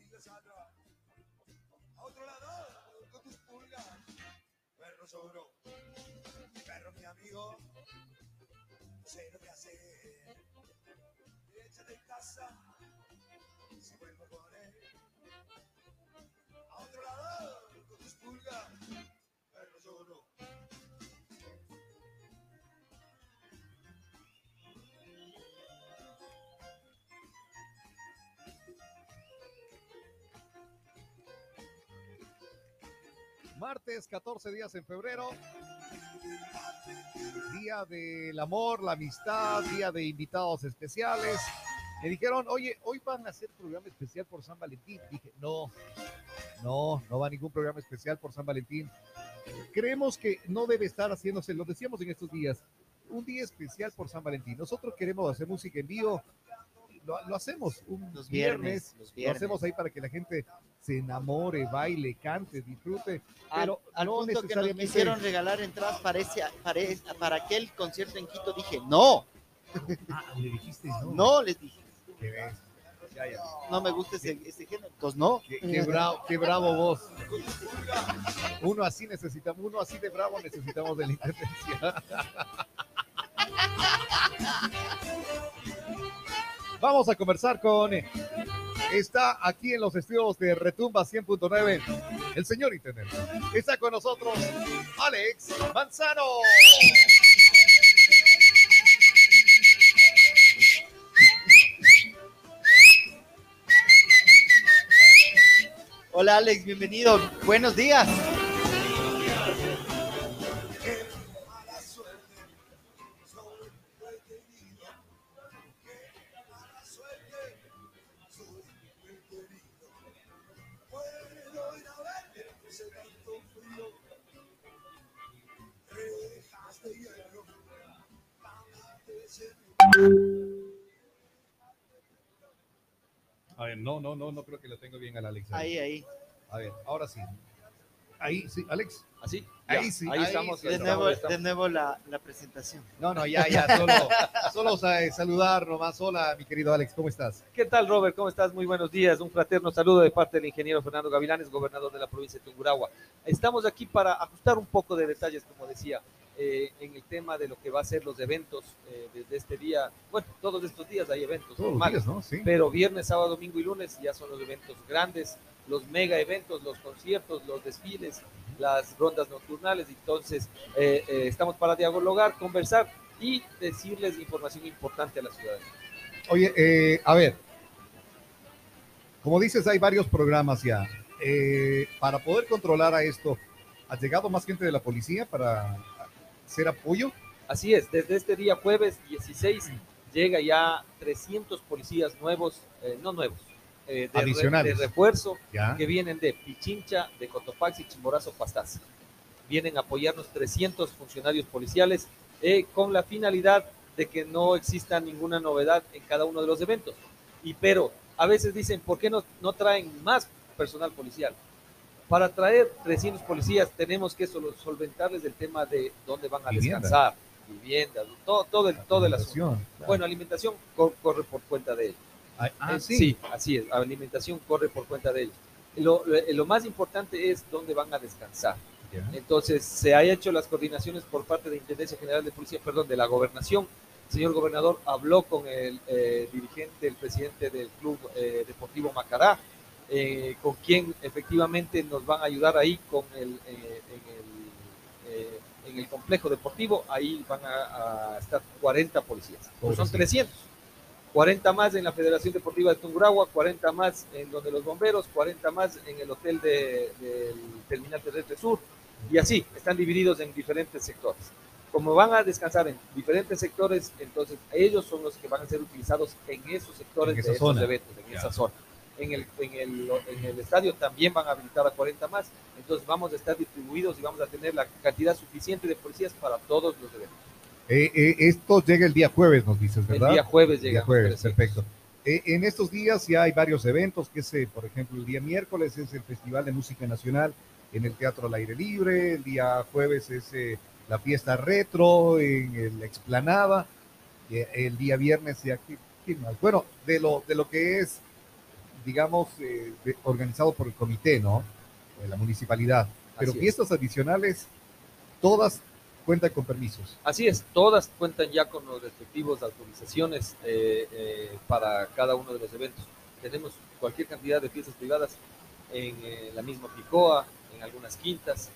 atrás. A otro lado, con tus pulgas. Perro sobro. Perro mi amigo. No sé lo que hacer. Échate de casa. Si vuelvo por él. Martes, 14 días en febrero. Día del amor, la amistad, día de invitados especiales. Me dijeron, oye, hoy van a hacer programa especial por San Valentín. Dije, no, no, no va ningún programa especial por San Valentín. Creemos que no debe estar haciéndose, lo decíamos en estos días, un día especial por San Valentín. Nosotros queremos hacer música en vivo, lo, lo hacemos un Los viernes, viernes, los lo hacemos ahí para que la gente se enamore, baile, cante, disfrute, pero al, al no punto que nos quisieron regalar entradas para, ese, para, para aquel concierto en Quito, dije, no, Ah, le dijiste no. no, les dije, Qué ves. Ya, ya. no me gusta ese, ese género, entonces no. Qué, qué bravo, qué bravo vos. Uno así necesitamos, uno así de bravo necesitamos de la intendencia. Vamos a conversar con. Está aquí en los estudios de Retumba 100.9 el señor intendente. Está con nosotros Alex Manzano. Hola Alex, bienvenido, buenos días. No, no, no, no creo que lo tengo bien al Alex. Ahí, ahí. A ver, ahora sí. Ahí sí, Alex. ¿Así? Ahí Ya, sí, Ahí ahí estamos. sí. De estamos, nuevo, estamos. de nuevo la, la presentación. No, no, ya, ya, solo, solo sa- saludar nomás. Hola, mi querido Alex, ¿cómo estás? ¿Qué tal, Robert? ¿Cómo estás? Muy buenos días. Un fraterno saludo de parte del ingeniero Fernando Gavilanes, gobernador de la provincia de Tungurahua. Estamos aquí para ajustar un poco de detalles, como decía, eh, en el tema de lo que va a ser los eventos eh, desde este día. Bueno, todos estos días hay eventos Todos normales, días, ¿no? Sí. pero viernes, sábado, domingo y lunes ya son los eventos grandes, los mega eventos, los conciertos, los desfiles, las rondas nocturnales. Entonces, eh, estamos para dialogar, conversar y decirles información importante a la ciudadanía. Oye, a ver. Como dices, hay varios programas ya. Para poder controlar a esto, ¿ha llegado más gente de la policía para hacer apoyo? Así es, desde este día jueves 16 llega ya 300 policías nuevos, eh, no nuevos, eh, de, re- de refuerzo Ya. que vienen de Pichincha, de Cotopaxi, Chimborazo, Pastaza. Vienen a apoyarnos 300 funcionarios policiales eh, con la finalidad de que no exista ninguna novedad en cada uno de los eventos. Y pero a veces dicen, ¿por qué no, no traen más personal policial? Para traer 300 policías tenemos que solventarles el tema de dónde van a Vivienda. descansar, viviendas, todo, todo, el, todo el asunto. Claro. Bueno, alimentación cor- corre por cuenta de ellos. Ah, ah, Eh, sí. así es, alimentación corre por cuenta de ellos. Lo, lo- lo más importante es dónde van a descansar. Entonces, se ha hecho las coordinaciones por parte de Intendencia General de Policía, perdón, de la Gobernación. El señor gobernador habló con el eh, dirigente, el presidente del Club eh, Deportivo Macará, eh, con quien efectivamente nos van a ayudar ahí con el, eh, en, el, eh, en el complejo deportivo. Ahí van a, a estar 40 policías. Pues son Pobrecito. 300. 40 más en la Federación Deportiva de Tungurahua, 40 más en donde los bomberos, 40 más en el hotel de- del Terminal Terrestre Sur, y así, están divididos en diferentes sectores. Como van a descansar en diferentes sectores, entonces ellos son los que van a ser utilizados en esos sectores En de esos eventos, en esa zona. En el, en, el, en el estadio también van a habilitar a 40 más, entonces vamos a estar distribuidos y vamos a tener la cantidad suficiente de policías para todos los eventos. Eh, eh, esto llega el día jueves, nos dices, ¿verdad? El día jueves El día llega. jueves, perfecto. Eh, en estos días ya hay varios eventos, que es, por ejemplo, el día miércoles es el Festival de Música Nacional en el Teatro al Aire Libre, el día jueves es la fiesta retro en el- la explanada, el día viernes ya, ¿qué- qué más? bueno, de lo, de lo que es digamos, eh, organizado por el comité, ¿no? De la municipalidad. Pero Así es. fiestas adicionales, todas cuentan con permisos. Así es, todas cuentan ya con los respectivos autorizaciones eh, eh, para cada uno de los eventos. Tenemos cualquier cantidad de fiestas privadas en eh, la misma Picoa, en algunas quintas,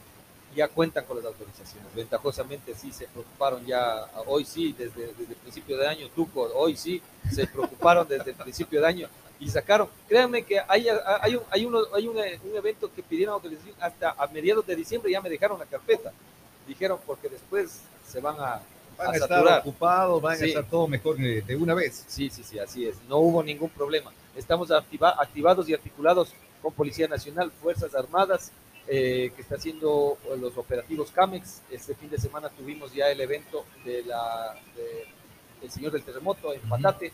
ya cuentan con las autorizaciones. Ventajosamente sí se preocuparon ya, hoy sí, desde, desde el principio de año, Tuco, hoy sí, se preocuparon desde el principio de año y sacaron. Créanme que hay, hay, un, hay, uno, hay un, un evento que pidieron autorización hasta a mediados de diciembre, ya me dejaron la carpeta. Dijeron porque después se van a, Van a a estar saturar. ocupados, van Sí. a estar todo mejor eh, de una vez. Sí, sí, sí, así es. No hubo ningún problema. Estamos activa- activados y articulados con Policía Nacional, Fuerzas Armadas, eh, que está haciendo eh, los operativos CAMEX. Este fin de semana tuvimos ya el evento de la, de- del Señor del Terremoto en Patate.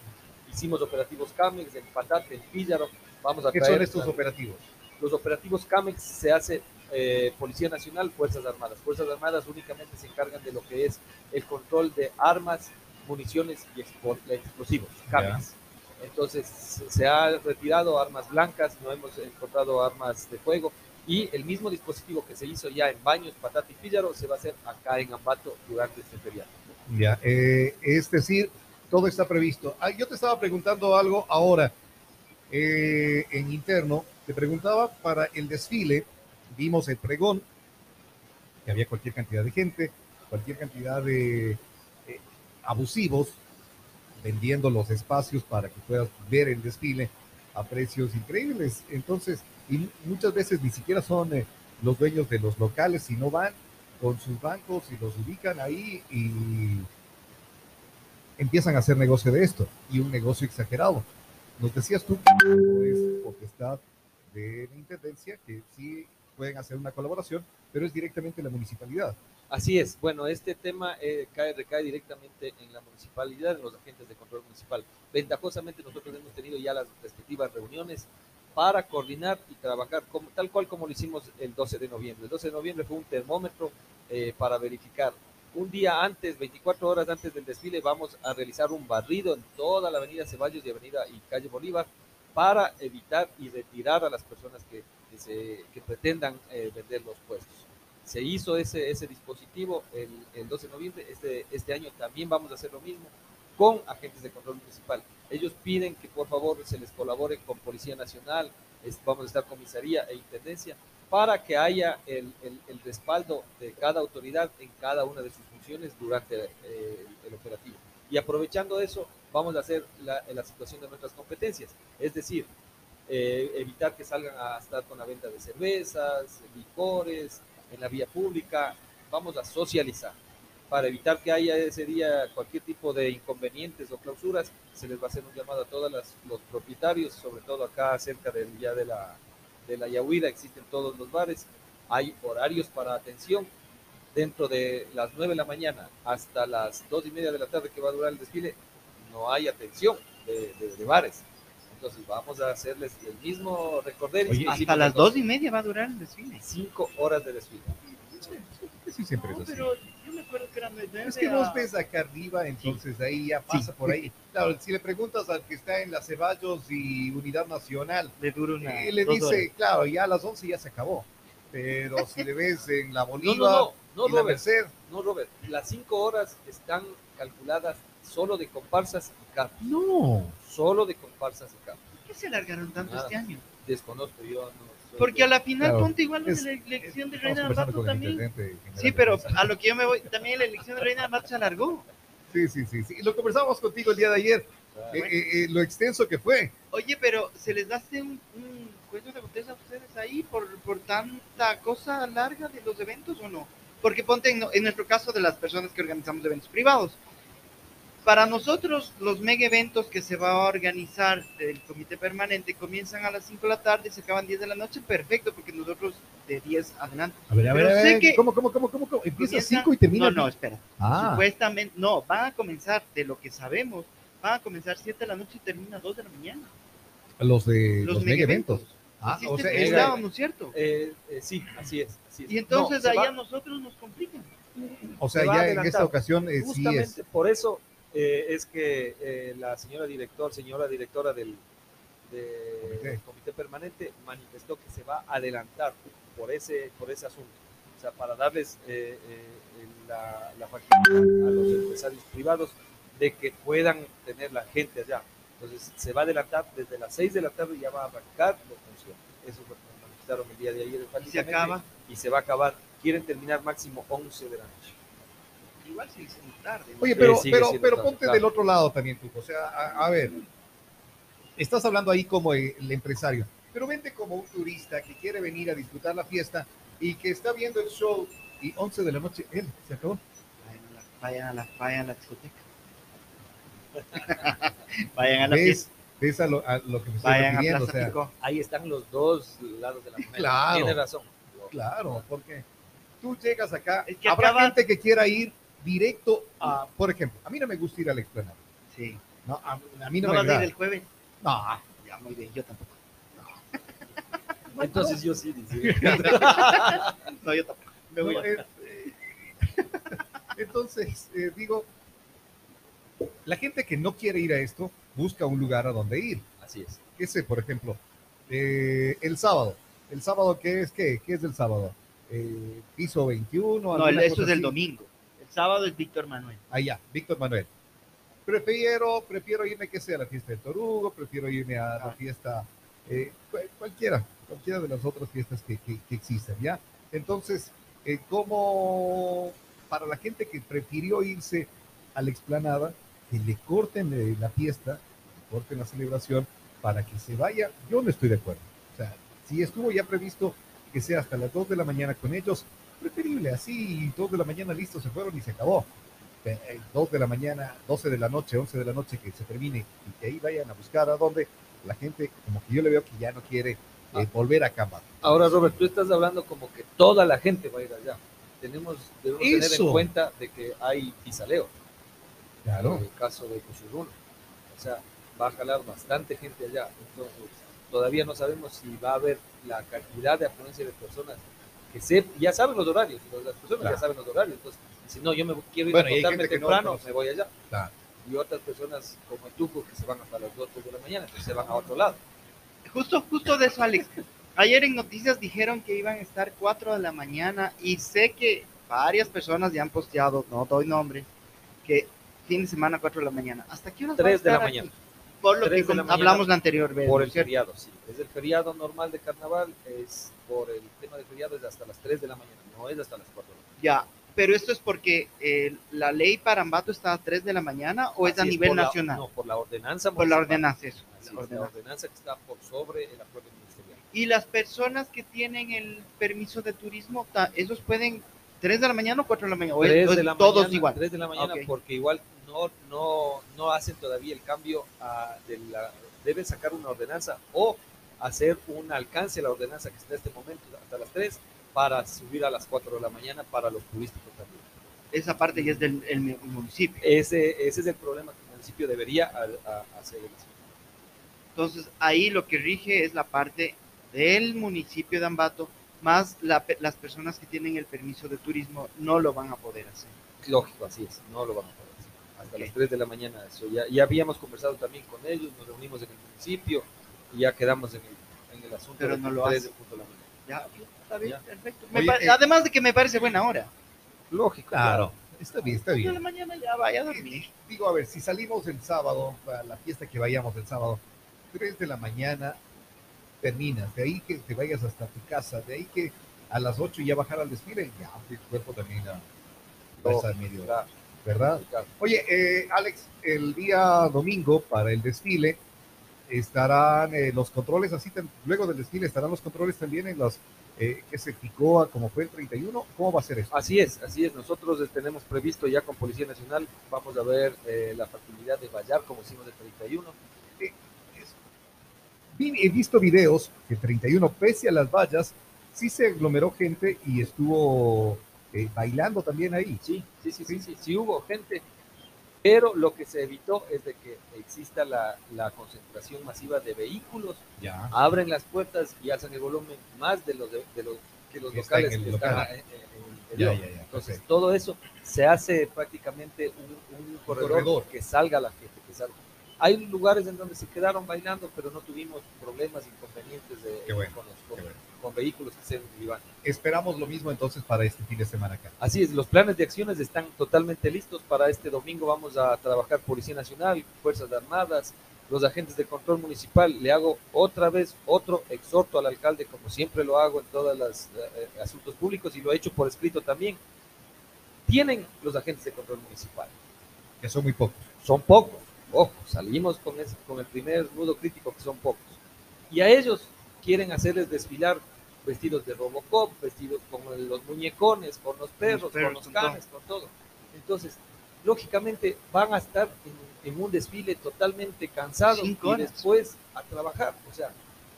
Hicimos operativos CAMEX en Patate, en Píllaro. Vamos a ¿Qué traer son estos operativos? los operativos CAMEX se hace eh, Policía Nacional, Fuerzas Armadas. Fuerzas Armadas únicamente se encargan de lo que es el control de armas, municiones y explosivos, CAMEX. Entonces se- ha retirado armas blancas, no hemos encontrado armas de fuego y el mismo dispositivo que se hizo ya en Baños, Patata y Píllaro se va a hacer acá en Ambato durante este feriado. Ya, eh, es decir, todo está previsto. Ah, yo te estaba preguntando algo ahora eh, en interno. Te preguntaba para el desfile, vimos el pregón, que había cualquier cantidad de gente, cualquier cantidad de eh, abusivos vendiendo los espacios para que puedas ver el desfile a precios increíbles. Entonces, y muchas veces ni siquiera son eh, los dueños de los locales, sino van con sus bancos y los ubican ahí y empiezan a hacer negocio de esto y un negocio exagerado. Nos decías tú que es potestad de la intendencia, que sí pueden hacer una colaboración, pero es directamente la municipalidad. Así es. Bueno, este tema eh, cae, recae directamente en la municipalidad, en los agentes de control municipal. Ventajosamente nosotros hemos tenido ya las respectivas reuniones para coordinar y trabajar como, tal cual como lo hicimos el 12 de noviembre. El 12 de noviembre fue un termómetro eh, para verificar. Un día antes, 24 horas antes del desfile, vamos a realizar un barrido en toda la avenida Ceballos y avenida y calle Bolívar para evitar y retirar a las personas que, pretendan eh, vender los puestos se hizo ese, dispositivo el, el 12 de noviembre. Este, este año también vamos a hacer lo mismo con agentes de control municipal. Ellos piden que por favor se les colabore con Policía Nacional, vamos a estar comisaría e intendencia, para que haya el, el- el respaldo de cada autoridad en cada una de sus funciones durante eh, el, el operativo. Y aprovechando eso, vamos a hacer la, la situación de nuestras competencias, es decir, eh, evitar que salgan a estar con la venta de cervezas, licores, en la vía pública, vamos a socializar. Para evitar que haya ese día cualquier tipo de inconvenientes o clausuras, se les va a hacer un llamado a todos los propietarios, sobre todo acá cerca del ya de la, de la Yahuida, existen todos los bares, hay horarios para atención, dentro de las 9 de la mañana hasta las 2 y media de la tarde que va a durar el desfile, no hay atención de, de- de bares. Entonces vamos a hacerles el mismo recorder. Oye, Hasta las dos y media va a durar el desfile. Cinco horas de desfile. Sí, siempre es así. pero yo me acuerdo que de nueve Es que a- vos ves acá arriba, entonces ahí ya pasa Sí. por ahí. Claro, si le preguntas al que está en la Ceballos y Unidad Nacional, le dura una. eh, le dice, horas. claro, ya a las 11 ya se acabó. Pero si le ves en la No, Bolívar no, no, no, y la Robert, Merced, no, Robert. Las cinco horas están calculadas solo de comparsas y carros. no. Solo de comparsas y carros. ¿Por qué se alargaron tanto Nada. este año? Desconozco, yo no Porque a la final Claro, ponte igual es- la elección de Reina el también. Sí, pero a lo que yo me voy, también la elección de Reina Ambato se alargó. Sí, sí, sí, sí. Lo conversamos contigo el día de ayer, Ah, eh, eh, eh, lo extenso que fue. Oye, pero ¿se les hace un, un cuello de botella a ustedes ahí por, por tanta cosa larga de los eventos o no? Porque ponte en, en nuestro caso de las personas que organizamos eventos privados. Para nosotros, los mega eventos que se va a organizar del comité permanente comienzan a las 5 de la tarde y se acaban 10 de la noche, perfecto, porque nosotros de 10 adelante. A ver, a ver, Pero a ver, que- ¿cómo, cómo, cómo, cómo, cómo? Empieza a Comienza- 5 y termina. No, no, espera. Ah, Supuestamente, no, van a comenzar, de lo que sabemos, van a comenzar 7 de la noche y termina 2 de la mañana. los de Los, los, mega eventos. eventos. Ah, o sea, ¿no es cierto? eh, eh, sí, así es. así es. Y entonces No, ahí va- a nosotros nos complican. o sea se ya en esta ocasión eh, sí es. por eso eh, es que eh, la señora director, señora directora del, del Comité. comité permanente manifestó que se va a adelantar por ese, por ese asunto. O sea, para darles eh, eh, la, la facilidad a los empresarios privados de que puedan tener la gente allá. Entonces, se va a adelantar desde las 6 de la tarde y ya va a arrancar la función. Eso fue lo que manifestaron el día de ayer. Y se acaba. Y se va a acabar. Quieren terminar máximo 11 de la noche. Igual sigue siendo tarde. Oye, pero, pero, siendo pero tarde, ponte claro. del otro lado también, tú. O sea, a, a ver, estás hablando ahí como el empresario, pero vente como un turista que quiere venir a disfrutar la fiesta y que está viendo el show y 11 de la noche, él se acabó. Vayan a la, vayan a la, vayan a la discoteca. vayan a la ¿Ves, fiesta. ves a, lo, a lo que me estoy Vayan a refiriendo? O sea. Ahí están los dos lados de la moneda. Claro. Tiene razón. claro, porque tú llegas acá, Es que habrá acaba- gente que quiera ir directo a, por ejemplo, a mí no me gusta ir a la explanada. Sí. No, a, a mí no, ¿No me vas a ir el jueves? No, Ya, muy bien, yo tampoco. Entonces yo sí dice. No, yo tampoco. Me voy No, a- eh, eh, Entonces, eh, digo, la gente que no quiere ir a esto busca un lugar a donde ir. Así es. ¿Qué sé, por ejemplo? eh, el sábado. ¿El sábado qué es qué? ¿Qué es el sábado? Eh, piso 21. No, esto es el domingo. Sábado es Víctor Manuel. Allá, Víctor Manuel. Prefiero, prefiero irme, que sea a la fiesta de Torugo, prefiero irme a la fiesta, eh, cual- cualquiera, cualquiera de las otras fiestas que, que, que existen, ¿ya? Entonces, eh, como para la gente que prefirió irse a la explanada, que le corten eh, la fiesta, le corten la celebración, para que se vaya, yo no estoy de acuerdo. O sea, si estuvo ya previsto que sea hasta las 2 de la mañana con ellos, preferible así, 2 de la mañana listo, se fueron y se acabó. Eh, eh, 2 de la mañana, 12 de la noche, 11 de la noche que se termine y que ahí vayan a buscar a donde la gente, como que yo le veo que ya no quiere eh, Ah. volver a acampar. Ahora, Robert, tú estás hablando como que toda la gente va a ir allá. Tenemos debemos tener en cuenta de que hay pisaleo. Claro. En el caso de Cusurruno. O sea, va a jalar bastante gente allá. Entonces, todavía no sabemos si va a haber la cantidad de afluencia de personas que se, ya saben los horarios. Las personas Claro. ya saben los horarios. Entonces, si no, yo me quiero ir Bueno, a acostarme no temprano, conoce. me voy allá. Claro. Y otras personas como tú, que se van hasta las 2 de la mañana, entonces se van a otro lado. Justo, justo de eso, Alex. Ayer en noticias dijeron que iban a estar 4 de la mañana y sé que varias personas ya han posteado, no doy nombre, que fin de semana 4 de la mañana. ¿Hasta qué horas va a 3 de la estar mañana. aquí? Por lo 3 que la com- mañana hablamos la anterior vez. Por ¿no el feriado, sí. Es el feriado normal de carnaval, es por el tema de feriado es hasta las 3 de la mañana, no es hasta las 4 de la mañana. Ya, pero esto es porque eh, la ley para Ambato está a 3 de la mañana o es a Así nivel por la- nacional. no, por la ordenanza. por la ordenanza, eso. Así la es, la ordenanza. ordenanza que está por sobre el acuerdo ministerial. Y las personas que tienen el permiso de turismo, esos pueden 3 de la mañana o 4 de la mañana, o es- 3 o de la todos mañana, igual. 3 de la mañana, Ok. porque igual no, no, no hacen todavía el cambio a, de la, deben sacar una ordenanza o hacer un alcance a la ordenanza que está en este momento hasta las 3 para subir a las 4 de la mañana para los turísticos también. Esa parte ya es del el mu- municipio. Ese, ese es el problema que el municipio debería hacer. Entonces, ahí lo que rige es la parte del municipio de Ambato, más la las personas que tienen el permiso de turismo no lo van a poder hacer. Lógico, así es, no lo van a poder hacer. Hasta las 3 de la mañana, eso ya, ya habíamos conversado también con ellos, nos reunimos en el municipio y ya quedamos en el, en el asunto Pero no lo 3 hace. de punto de la mañana. Ya, está bien, Ya. perfecto. Oye, eh, además de que me parece buena hora. Lógico. Claro, está bien, está De bien. la mañana ya vaya a dormir. Digo, a ver, si salimos el sábado, para la fiesta que vayamos el sábado, 3 de la mañana terminas, de ahí que te vayas hasta tu casa, de ahí que a las 8 ya bajar al desfile, ya el cuerpo también va a medio, Claro, ¿verdad? Oye, eh, Alex, el día domingo para el desfile estarán eh, los controles, así luego del desfile estarán los controles también en los eh, que se picó a como fue el 31, ¿cómo va a ser eso? Así es, así es. Nosotros tenemos previsto ya con Policía Nacional, vamos a ver eh, la facilidad de vallar como hicimos el 31. Vi- He visto videos que 31, pese a las vallas, sí se aglomeró gente y estuvo eh, bailando también ahí. Sí, sí, sí, sí, sí, sí hubo gente, pero lo que se evitó es de que exista la, la concentración masiva de vehículos, Ya. abren las puertas y alzan el volumen más de los, de, de los que los Que locales que están local. en- en- en el Ya, ya. Entonces, perfecto. todo eso se hace prácticamente un, un corredor, corredor. que salga la gente, que salga. Hay lugares en donde se quedaron bailando, pero no tuvimos problemas, inconvenientes de, bueno, con, los- con- vehículos que se iban. Esperamos lo mismo entonces para este fin de semana acá. Así es, los planes de acciones están totalmente listos. Para este domingo vamos a trabajar Policía Nacional, Fuerzas Armadas, los agentes de control municipal. Le hago otra vez otro exhorto al alcalde, como siempre lo hago en todos los asuntos públicos y lo he hecho por escrito también. Tienen los agentes de control municipal. Que son muy pocos. Son pocos. Ojo, salimos con, ese- con el primer nudo crítico que son pocos. Y a ellos quieren hacerles desfilar vestidos de Robocop, vestidos con los muñecones, con los perros, perros, con los con canes, con todo. Entonces, lógicamente van a estar en, en un desfile totalmente cansados y después a trabajar. O sea,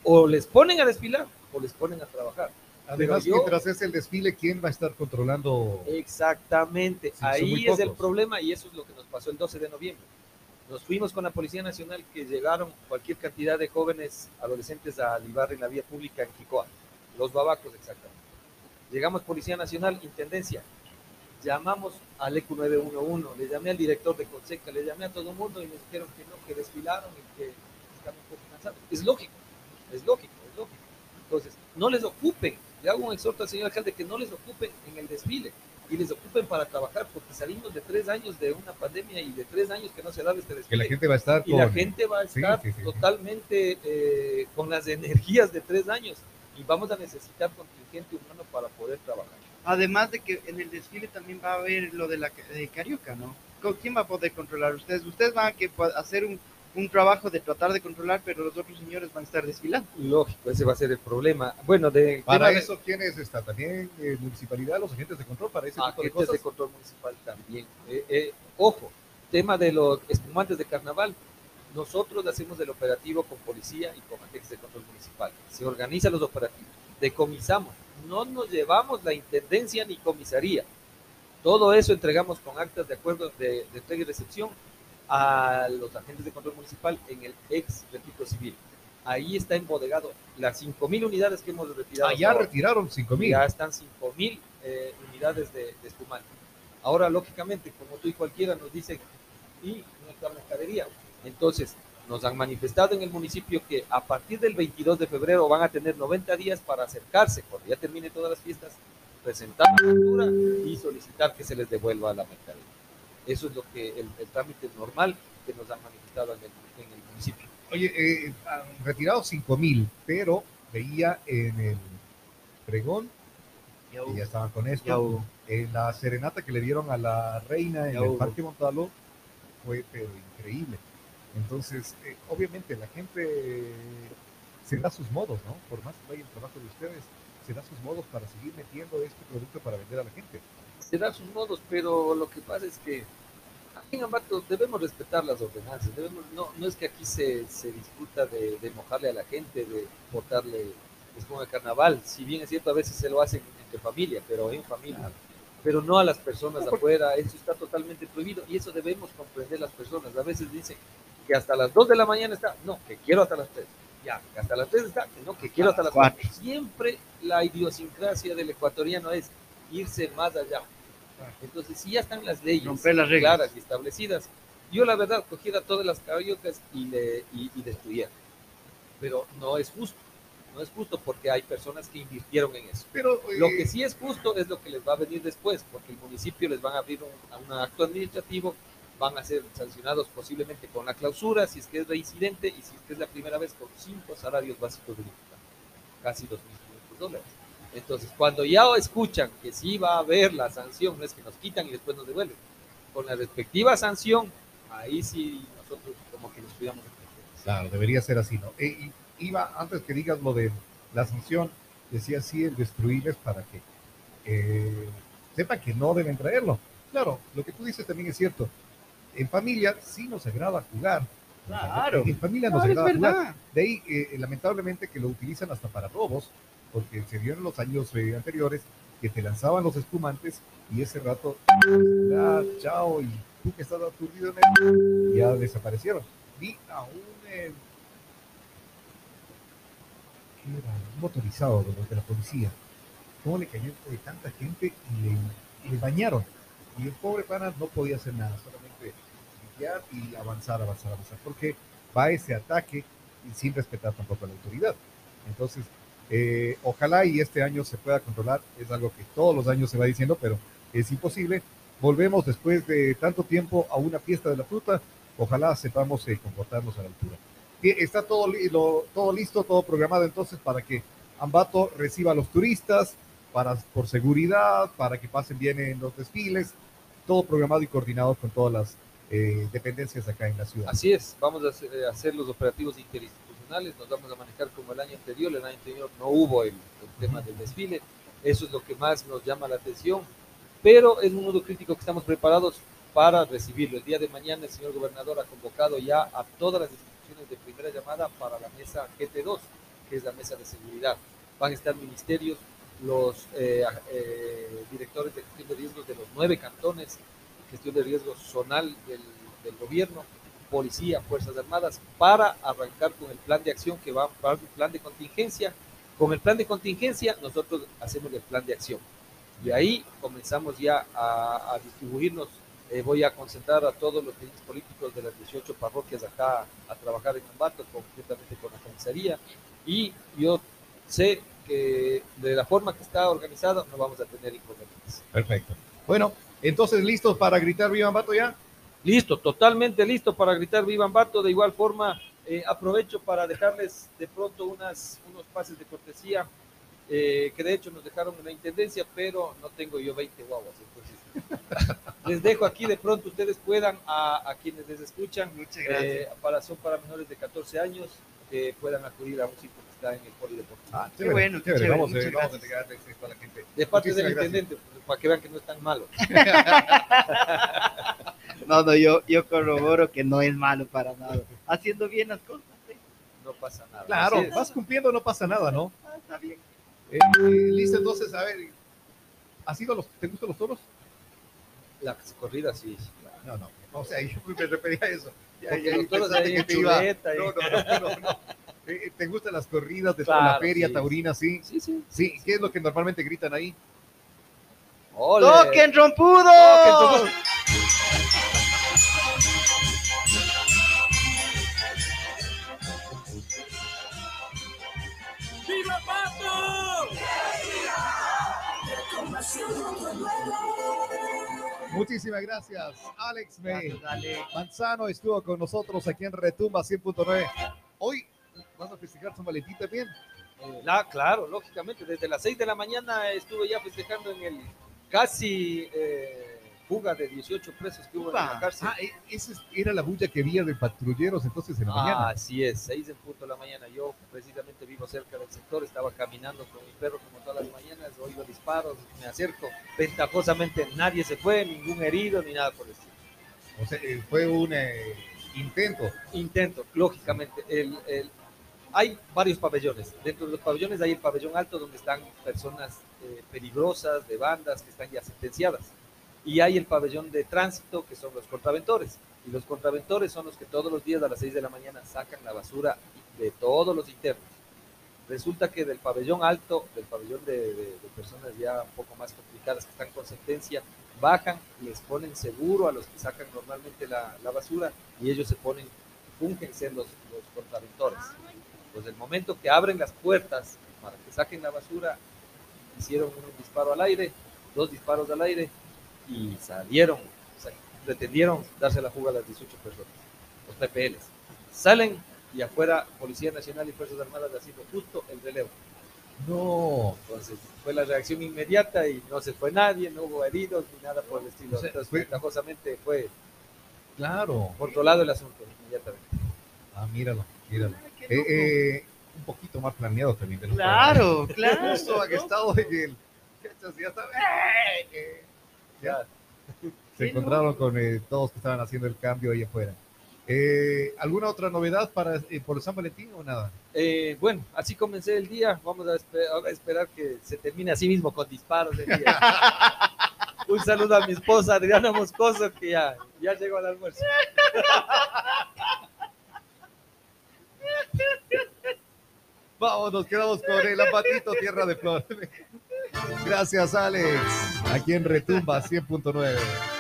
o les ponen a desfilar o les ponen a trabajar. Además, yo- mientras es el desfile, ¿quién va a estar controlando? Exactamente, Sí, ahí es el problema y eso es lo que nos pasó el 12 de noviembre. Nos fuimos con la Policía Nacional que llegaron cualquier cantidad de jóvenes adolescentes a libar en la vía pública en Quicoa, los babacos exactamente. Llegamos Policía Nacional, Intendencia, llamamos al EQ 911, le llamé al director de Conseca, le llamé a todo el mundo y me dijeron que no, que desfilaron y que están un poco cansados. Es lógico, es lógico, es lógico. Entonces, no les ocupen, le hago un exhorto al señor alcalde que no les ocupen en el desfile y les ocupen para trabajar, porque salimos de tres años de una pandemia y de tres años que no se daba este Que desfile. la gente va a estar y con... la gente va a estar sí, sí, sí. totalmente eh, con las energías de tres años y vamos a necesitar contingente humano para poder trabajar. Además de que en el desfile también va a haber lo de la de Carioca, ¿no? ¿Con ¿Quién va a poder controlar ustedes? Ustedes van a que hacer un, un trabajo de tratar de controlar, pero los otros señores van a estar desfilando. Lógico, ese va a ser el problema. Bueno, de Para tema eso, ¿quiénes está? También eh, municipalidad, los agentes de control para ese tipo de agentes cosas. de control municipal también. Eh, eh, ojo, tema de los espumantes de carnaval. Nosotros hacemos el operativo con policía y con agentes de control municipal. Se organizan los operativos, decomisamos. No nos llevamos la intendencia ni comisaría. Todo eso entregamos con actas de acuerdo de, de entrega y recepción a los agentes de control municipal en el ex registro civil. Ahí está embodegado las 5.000 unidades que hemos retirado. Ah, ya ahora. retiraron 5 mil. Ya están 5.000 eh, unidades de, de espumante. Ahora, lógicamente, como tú y cualquiera nos dicen, y nuestra mercadería. Entonces, nos han manifestado en el municipio que a partir del 22 de febrero van a tener 90 días para acercarse, cuando ya termine todas las fiestas, presentar la factura y solicitar que se les devuelva la mercadería. Eso es lo que el, el trámite normal que nos han manifestado en el, en el municipio. Oye, eh, han retirado 5 mil, pero veía en el pregón, Ya y ya estaban con esto, en la serenata que le dieron a la reina en Ya el hubo. Parque Montalvo, fue pero increíble. Entonces, eh, obviamente la gente se da sus modos, ¿no? Por más que vaya el trabajo de ustedes, se da sus modos para seguir metiendo este producto para vender a la gente. será sus modos, pero lo que pasa es que aquí en Ambato debemos respetar las ordenanzas, debemos, no, no es que aquí se, se disfruta de, de mojarle a la gente, de botarle espuma de carnaval, si bien es cierto a veces se lo hacen entre familia, pero en familia, pero no a las personas afuera, eso está totalmente prohibido y eso debemos comprender las personas, a veces dicen que hasta las 2 de la mañana está, no, que quiero hasta las 3, ya, que hasta las 3 está, que no, que quiero hasta las 4. Siempre la idiosincrasia del ecuatoriano es irse más allá. Entonces, si ya están las leyes las claras y establecidas, yo la verdad cogiera todas las cariocas y, le, y, y destruyera. Pero no es justo, no es justo porque hay personas que invirtieron en eso. Pero eh, Lo que sí es justo es lo que les va a venir después, porque el municipio les van a abrir un, a un acto administrativo, van a ser sancionados posiblemente con la clausura, si es que es reincidente, y si es que es la primera vez con cinco salarios básicos de casi 2.500 dólares. Entonces, cuando ya escuchan que sí va a haber la sanción, no es que nos quitan y después nos devuelven, con la respectiva sanción, ahí sí nosotros como que nos cuidamos. Claro, debería ser así, ¿no? Y- iba, antes que digas lo de la sanción, decía sí el destruirles para que eh, sepan que no deben traerlo. Claro, lo que tú dices también es cierto. En familia sí nos agrada jugar. Claro. En familia nos Claro, es agrada jugar. De ahí, eh, lamentablemente, que lo utilizan hasta para robos, porque se vio en los años eh, anteriores que te lanzaban los espumantes y ese rato, ah, chao, y tú que estás aturdido en él, ya desaparecieron. Vi a un, eh, ¿qué era? un motorizado de los de la policía, cómo le cayó de tanta gente y le, y le bañaron. Y el pobre pana no podía hacer nada, solamente y avanzar, avanzar, avanzar, porque va ese ataque y sin respetar tampoco a la autoridad. Entonces, eh, ojalá y este año se pueda controlar, es algo que todos los años se va diciendo, pero es imposible. Volvemos después de tanto tiempo a una fiesta de la fruta, ojalá sepamos eh, comportarnos a la altura. Está todo, lo- todo listo, todo programado entonces para que Ambato reciba a los turistas, para, por seguridad, para que pasen bien en los desfiles, todo programado y coordinado con todas las eh, dependencias acá en la ciudad. Así es, vamos a hacer, a hacer los operativos interinstitucionales, nos vamos a manejar como el año anterior, el año anterior no hubo el, el tema del desfile, eso es lo que más nos llama la atención, pero es un mundo crítico que estamos preparados para recibirlo. El día de mañana el señor gobernador ha convocado ya a todas las instituciones de primera llamada para la mesa GT2, que es la mesa de seguridad. Van a estar ministerios, los eh, eh, directores de gestión de riesgos de los nueve cantones, gestión de riesgos zonal del, del gobierno, policía, fuerzas armadas, para arrancar con el plan de acción que va para un plan de contingencia. Con el plan de contingencia nosotros hacemos el plan de acción y ahí comenzamos ya a, a distribuirnos. Eh, voy a concentrar a todos los dirigentes políticos de las 18 parroquias acá a trabajar en Ambato, concretamente con la comisaría. Y yo sé que de la forma que está organizado no vamos a tener inconvenientes. Perfecto. Bueno, entonces listos para gritar Viva Ambato ya. Listo, totalmente listo para gritar Viva Ambato. De igual forma, eh, aprovecho para dejarles de pronto unos pases de cortesía eh, que de hecho nos dejaron en la intendencia, pero no tengo yo 20 guaguas. Les dejo aquí de pronto, ustedes puedan, a, a quienes les escuchan, Muchas gracias. eh, para, son para menores de 14 años, que puedan acudir a un sitio que está en el polideportivo. Ah, Qué bueno, qué chévere, Vamos, eh, vamos a esto a la gente. De parte del gracias. intendente, pues, para que vean que no es tan malo. No, no, yo, yo corroboro que no es malo para nada. Haciendo bien las cosas. ¿eh? No pasa nada. Claro, Así es. vas cumpliendo, no pasa nada, ¿no? Ah, está bien. Eh, listo, entonces, a ver, ¿has ido a los, ¿te gustan los toros? La corrida, sí. claro. No, no, o sea, yo me refería a eso. Que te iba- chuleta y- No, no, no, no, no. ¿Te gustan las corridas de toda la Claro, feria sí. taurina, sí? Sí, sí. Sí, ¿qué es lo que normalmente gritan ahí? ¡Ole! ¡Toquen rompudo! ¡Toquen, ¡Viva Pato! Muchísimas gracias, Alex May. Manzano estuvo con nosotros aquí en Retumba 100.9. Hoy vas a festejar San Valentín también. Eh, la, claro, lógicamente, desde las 6 de la mañana estuve ya festejando en el casi eh, fuga de 18 presos que hubo en la cárcel. Ah, e- esa es- era la bulla que había de patrulleros entonces en la mañana. Así es, 6 en punto de la mañana. Yo precisamente vivo cerca del sector, estaba caminando con mi perro como todas las mañanas, oigo disparos, me acerco. Ventajosamente nadie se fue, ningún herido ni nada por el estilo. O sea, eh, fue un eh, intento. Intento, lógicamente. El, el- hay varios pabellones. Dentro de los pabellones hay el pabellón alto donde están personas eh, peligrosas, de bandas que están ya sentenciadas. Y hay el pabellón de tránsito que son los contraventores. Y los contraventores son los que todos los días a las 6 de la mañana sacan la basura de todos los internos. Resulta que del pabellón alto, del pabellón de, personas ya un poco más complicadas que están con sentencia, bajan, les ponen seguro a los que sacan normalmente la, la basura y ellos se ponen, fungen ser los, los contraventores. Pues el momento que abren las puertas para que saquen la basura, hicieron un disparo al aire, dos disparos al aire y salieron, o sea, pretendieron darse la fuga a las 18 personas, los PPLs. Salen y afuera Policía Nacional y Fuerzas Armadas haciendo justo el relevo. No. Entonces fue la reacción inmediata y no se fue nadie, no hubo heridos ni nada por el estilo. O sea, Entonces, fue- ventajosamente fue Claro. controlado el asunto inmediatamente. Ah, míralo, míralo. Eh, eh, un poquito más planeado también. de Claro, claro. Justo han estado en el. Ya está- ¡eh! Ya. Se encontraron con eh, todos que estaban haciendo el cambio ahí afuera. Eh, ¿Alguna otra novedad para eh, por San Valentín o nada? Eh, bueno, así comencé el día. Vamos a, espe- a esperar que se termine así mismo con disparos el día. Un saludo a mi esposa Adriana Moscoso que ya, ya llegó al almuerzo. Vamos, nos quedamos con el apatito Tierra de Flor. Gracias, Alex. Aquí en Retumba 100.9.